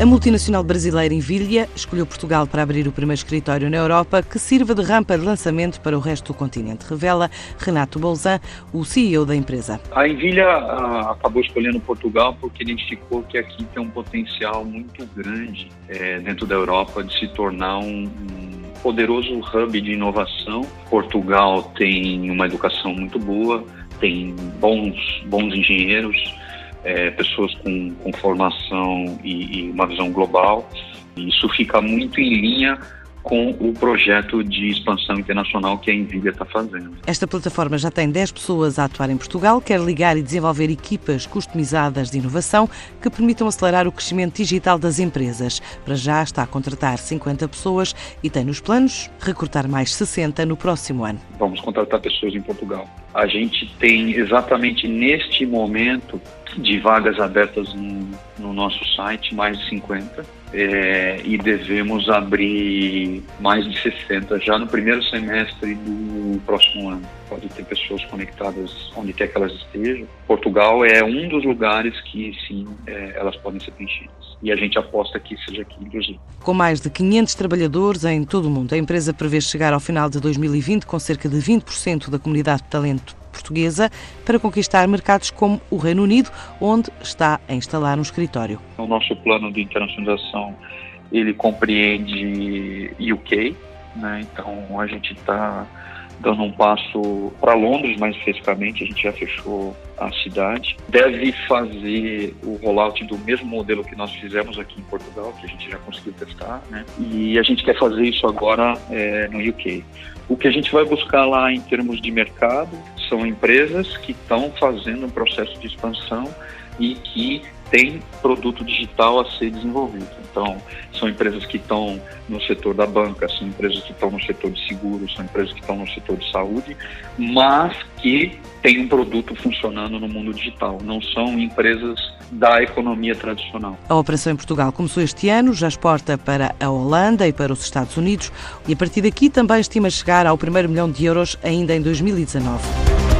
A multinacional brasileira Invilha escolheu Portugal para abrir o primeiro escritório na Europa que sirva de rampa de lançamento para o resto do continente, revela Renato Bolzan, o CEO da empresa. A Invilha ah, acabou escolhendo Portugal porque identificou que aqui tem um potencial muito grande é, dentro da Europa de se tornar um, um poderoso hub de inovação. Portugal tem uma educação muito boa, tem bons, bons engenheiros, é, pessoas com, com formação e, e uma visão global. Isso fica muito em linha com o projeto de expansão internacional que a Nvidia está fazendo. Esta plataforma já tem 10 pessoas a atuar em Portugal, quer ligar e desenvolver equipas customizadas de inovação que permitam acelerar o crescimento digital das empresas. Para já está a contratar 50 pessoas e tem nos planos recrutar mais 60 no próximo ano. Vamos contratar pessoas em Portugal. A gente tem exatamente neste momento de vagas abertas no, no nosso site, mais de 50, é, e devemos abrir mais de 60 já no primeiro semestre do próximo ano. Pode ter pessoas conectadas onde quer que elas estejam. Portugal é um dos lugares que, sim, é, elas podem ser preenchidas. E a gente aposta que seja aqui, inclusive. Com mais de 500 trabalhadores em todo o mundo, a empresa prevê chegar ao final de 2020 com cerca de 20% da comunidade de talento portuguesa para conquistar mercados como o Reino Unido, onde está a instalar um escritório. O nosso plano de internacionalização ele compreende UK, né? então a gente está dando um passo para Londres, mais especificamente, a gente já fechou a cidade. Deve fazer o rollout do mesmo modelo que nós fizemos aqui em Portugal, que a gente já conseguiu testar, né? E a gente quer fazer isso agora é, no UK. O que a gente vai buscar lá em termos de mercado são empresas que estão fazendo um processo de expansão e que tem produto digital a ser desenvolvido. Então, são empresas que estão no setor da banca, são empresas que estão no setor de seguros, são empresas que estão no setor de saúde, mas que têm um produto funcionando no mundo digital. Não são empresas da economia tradicional. A operação em Portugal começou este ano, já exporta para a Holanda e para os Estados Unidos e a partir daqui também estima chegar ao primeiro milhão de euros ainda em 2019.